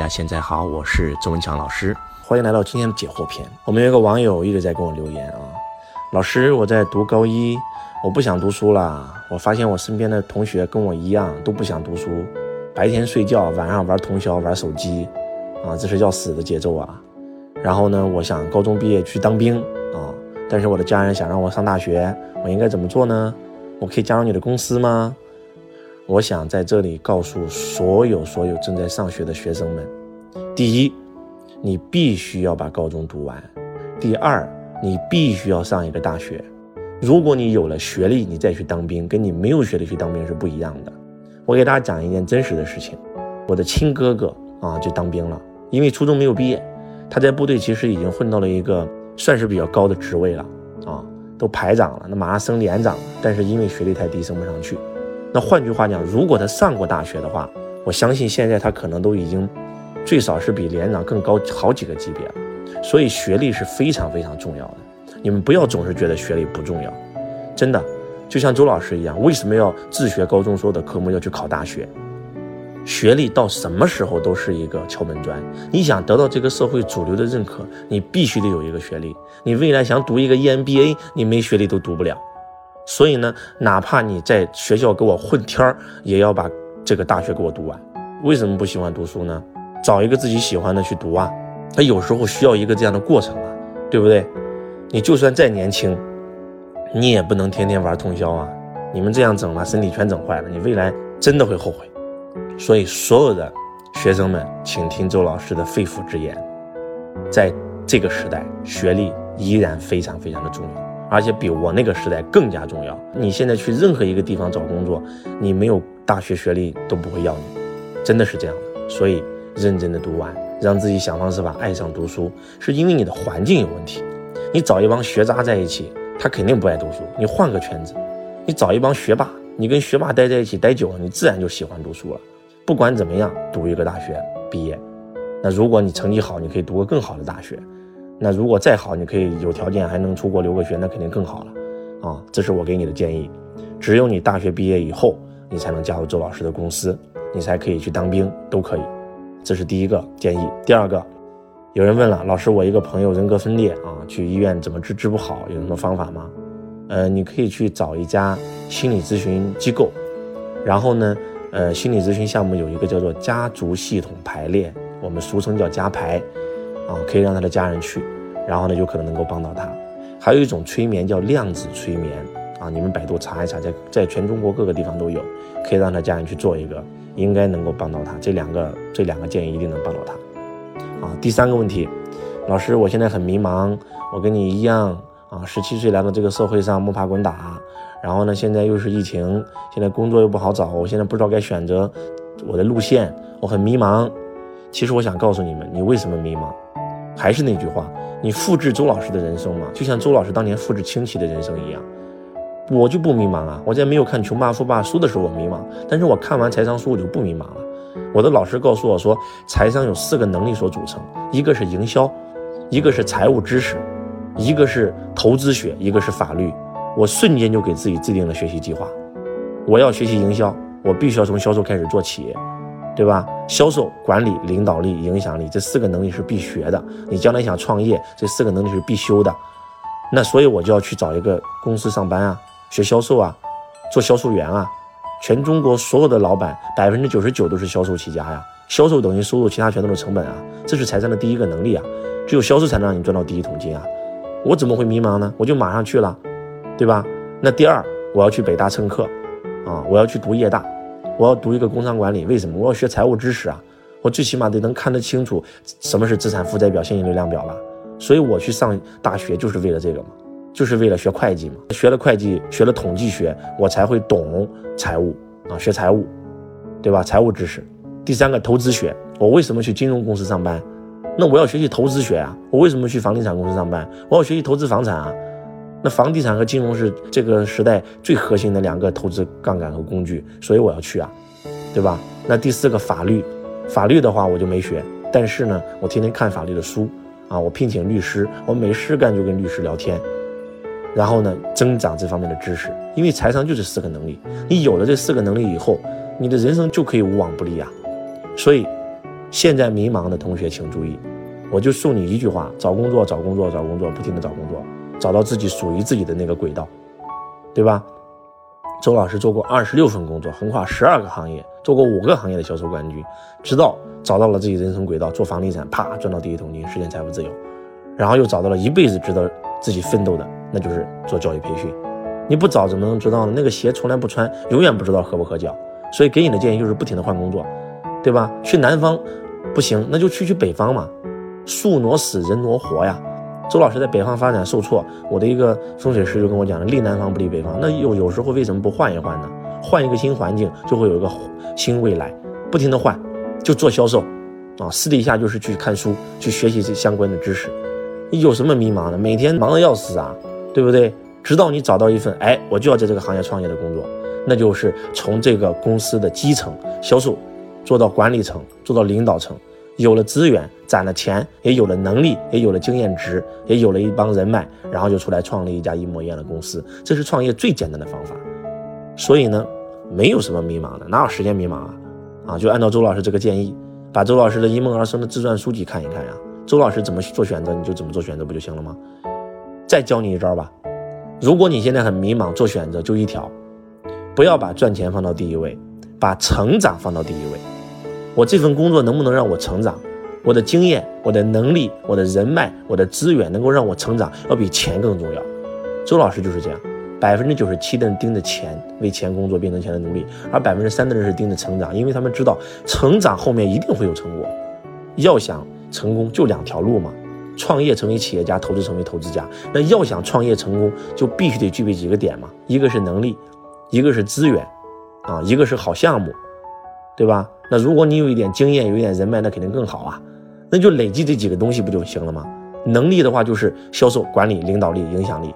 大家现在好，我是周文强老师，欢迎来到今天的解惑篇。我们有一个网友一直在跟我留言啊，老师，我在读高一，我不想读书了。我发现我身边的同学跟我一样都不想读书，白天睡觉，晚上玩通宵、玩手机，啊，这是要死的节奏啊。然后呢，我想高中毕业去当兵啊，但是我的家人想让我上大学，我应该怎么做呢？我可以加入你的公司吗？我想在这里告诉所有所有正在上学的学生们：第一，你必须要把高中读完；第二，你必须要上一个大学。如果你有了学历，你再去当兵，跟你没有学历去当兵是不一样的。我给大家讲一件真实的事情：我的亲哥哥啊，就当兵了，因为初中没有毕业，他在部队其实已经混到了一个算是比较高的职位了啊，都排长了，那马上升连长，但是因为学历太低，升不上去。那换句话讲，如果他上过大学的话，我相信现在他可能都已经最少是比连长更高好几个级别了。所以学历是非常非常重要的。你们不要总是觉得学历不重要，真的，就像周老师一样，为什么要自学高中所有的科目要去考大学？学历到什么时候都是一个敲门砖。你想得到这个社会主流的认可，你必须得有一个学历。你未来想读一个 EMBA，你没学历都读不了。所以呢，哪怕你在学校给我混天儿，也要把这个大学给我读完。为什么不喜欢读书呢？找一个自己喜欢的去读啊。他有时候需要一个这样的过程啊，对不对？你就算再年轻，你也不能天天玩通宵啊。你们这样整了，身体全整坏了，你未来真的会后悔。所以，所有的学生们，请听周老师的肺腑之言，在这个时代，学历依然非常非常的重要。而且比我那个时代更加重要。你现在去任何一个地方找工作，你没有大学学历都不会要你，真的是这样的。所以认真的读完，让自己想方设法爱上读书，是因为你的环境有问题。你找一帮学渣在一起，他肯定不爱读书。你换个圈子，你找一帮学霸，你跟学霸待在一起待久了，你自然就喜欢读书了。不管怎么样，读一个大学毕业，那如果你成绩好，你可以读个更好的大学。那如果再好，你可以有条件还能出国留个学，那肯定更好了，啊，这是我给你的建议。只有你大学毕业以后，你才能加入周老师的公司，你才可以去当兵，都可以。这是第一个建议。第二个，有人问了，老师，我一个朋友人格分裂啊，去医院怎么治治不好，有什么方法吗？呃，你可以去找一家心理咨询机构，然后呢，呃，心理咨询项目有一个叫做家族系统排列，我们俗称叫家排。啊，可以让他的家人去，然后呢，有可能能够帮到他。还有一种催眠叫量子催眠啊，你们百度查一查，在在全中国各个地方都有，可以让他家人去做一个，应该能够帮到他。这两个这两个建议一定能帮到他。啊，第三个问题，老师，我现在很迷茫，我跟你一样啊，十七岁来到这个社会上摸爬滚打，然后呢，现在又是疫情，现在工作又不好找，我现在不知道该选择我的路线，我很迷茫。其实我想告诉你们，你为什么迷茫？还是那句话，你复制周老师的人生嘛，就像周老师当年复制清奇的人生一样，我就不迷茫啊。我在没有看《穷爸富爸》书的时候我迷茫，但是我看完财商书我就不迷茫了。我的老师告诉我说，财商有四个能力所组成，一个是营销，一个是财务知识，一个是投资学，一个是法律。我瞬间就给自己制定了学习计划，我要学习营销，我必须要从销售开始做企业。对吧？销售、管理、领导力、影响力这四个能力是必学的。你将来想创业，这四个能力是必修的。那所以我就要去找一个公司上班啊，学销售啊，做销售员啊。全中国所有的老板，百分之九十九都是销售起家呀。销售等于收入，其他全都是成本啊。这是财商的第一个能力啊。只有销售才能让你赚到第一桶金啊。我怎么会迷茫呢？我就马上去了，对吧？那第二，我要去北大蹭课啊，我要去读夜大。我要读一个工商管理，为什么？我要学财务知识啊！我最起码得能看得清楚什么是资产负债表、现金流量表吧。所以我去上大学就是为了这个嘛，就是为了学会计嘛。学了会计，学了统计学，我才会懂财务啊，学财务，对吧？财务知识。第三个，投资学。我为什么去金融公司上班？那我要学习投资学啊！我为什么去房地产公司上班？我要学习投资房产啊！那房地产和金融是这个时代最核心的两个投资杠杆和工具，所以我要去啊，对吧？那第四个法律，法律的话我就没学，但是呢，我天天看法律的书啊，我聘请律师，我没事干就跟律师聊天，然后呢，增长这方面的知识，因为财商就这四个能力，你有了这四个能力以后，你的人生就可以无往不利啊。所以，现在迷茫的同学请注意，我就送你一句话：找工作，找工作，找工作，不停的找工作，找到自己属于自己的那个轨道，对吧？周老师做过二十六份工作，横跨十二个行业，做过五个行业的销售冠军，直到找到了自己人生轨道，做房地产，啪赚到第一桶金，实现财富自由，然后又找到了一辈子值得自己奋斗的，那就是做教育培训。你不找怎么能知道呢？那个鞋从来不穿，永远不知道合不合脚。所以给你的建议就是不停的换工作，对吧？去南方不行，那就去去北方嘛。树挪死，人挪活呀。周老师在北方发展受挫，我的一个风水师就跟我讲了，立南方不立北方。那有有时候为什么不换一换呢？换一个新环境，就会有一个新未来。不停的换，就做销售，啊，私底下就是去看书，去学习这相关的知识。有什么迷茫的？每天忙得要死啊，对不对？直到你找到一份，哎，我就要在这个行业创业的工作，那就是从这个公司的基层销售，做到管理层，做到领导层。有了资源，攒了钱，也有了能力，也有了经验值，也有了一帮人脉，然后就出来创立一家一模一样的公司，这是创业最简单的方法。所以呢，没有什么迷茫的，哪有时间迷茫啊？啊，就按照周老师这个建议，把周老师的一梦而生的自传书籍看一看呀。周老师怎么做选择，你就怎么做选择不就行了吗？再教你一招吧，如果你现在很迷茫，做选择就一条，不要把赚钱放到第一位，把成长放到第一位。我这份工作能不能让我成长？我的经验、我的能力、我的人脉、我的资源能够让我成长，要比钱更重要。周老师就是这样，百分之九十七的人盯着钱，为钱工作、变成钱的奴隶，而百分之三的人是盯着成长，因为他们知道成长后面一定会有成果。要想成功，就两条路嘛：创业成为企业家，投资成为投资家。那要想创业成功，就必须得具备几个点嘛：一个是能力，一个是资源，啊，一个是好项目，对吧？那如果你有一点经验，有一点人脉，那肯定更好啊。那就累积这几个东西不就行了吗？能力的话就是销售、管理、领导力、影响力。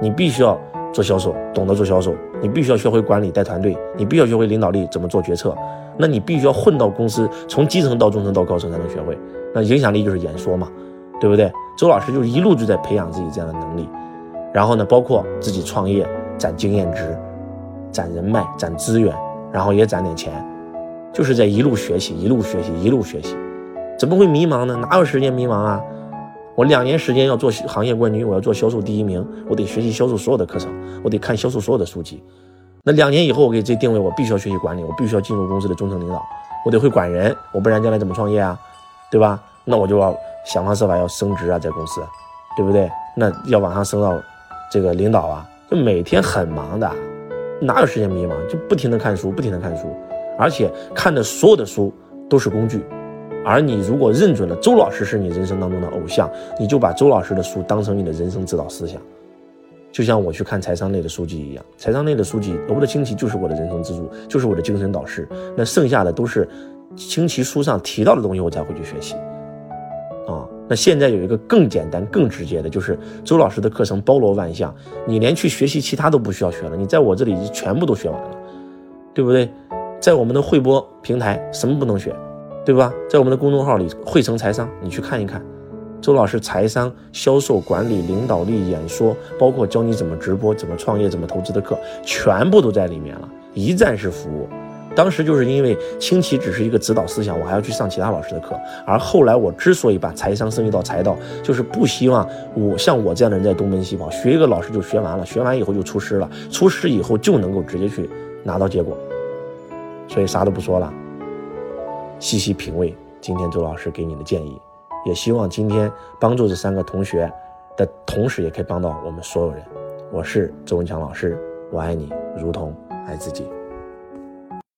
你必须要做销售，懂得做销售；你必须要学会管理、带团队；你必须要学会领导力，怎么做决策。那你必须要混到公司，从基层到中层到高层才能学会。那影响力就是演说嘛，对不对？周老师就一路就在培养自己这样的能力。然后呢，包括自己创业，攒经验值，攒人脉，攒资源，然后也攒点钱。就是在一路学习，一路学习，一路学习，怎么会迷茫呢？哪有时间迷茫啊？我两年时间要做行业冠军，我要做销售第一名，我得学习销售所有的课程，我得看销售所有的书籍。那两年以后，我给自己定位，我必须要学习管理，我必须要进入公司的中层领导，我得会管人，我不然将来怎么创业啊？对吧？那我就要想方设法要升职啊，在公司，对不对？那要往上升到这个领导啊，就每天很忙的，哪有时间迷茫？就不停的看书，不停的看书。而且看的所有的书都是工具，而你如果认准了周老师是你人生当中的偶像，你就把周老师的书当成你的人生指导思想。就像我去看财商类的书籍一样，财商类的书籍，罗伯特清崎就是我的人生支柱，就是我的精神导师。那剩下的都是清崎书上提到的东西，我才会去学习。啊，那现在有一个更简单、更直接的，就是周老师的课程包罗万象，你连去学习其他都不需要学了，你在我这里全部都学完了，对不对？在我们的汇播平台，什么不能学，对吧？在我们的公众号里，汇成财商，你去看一看，周老师财商、销售、管理、领导力、演说，包括教你怎么直播、怎么创业、怎么投资的课，全部都在里面了，一站式服务。当时就是因为清奇只是一个指导思想，我还要去上其他老师的课。而后来我之所以把财商升级到财道，就是不希望我像我这样的人在东奔西跑，学一个老师就学完了，学完以后就出师了，出师以后就能够直接去拿到结果。所以啥都不说了，细细品味今天周老师给你的建议，也希望今天帮助这三个同学的同时，也可以帮到我们所有人。我是周文强老师，我爱你如同爱自己。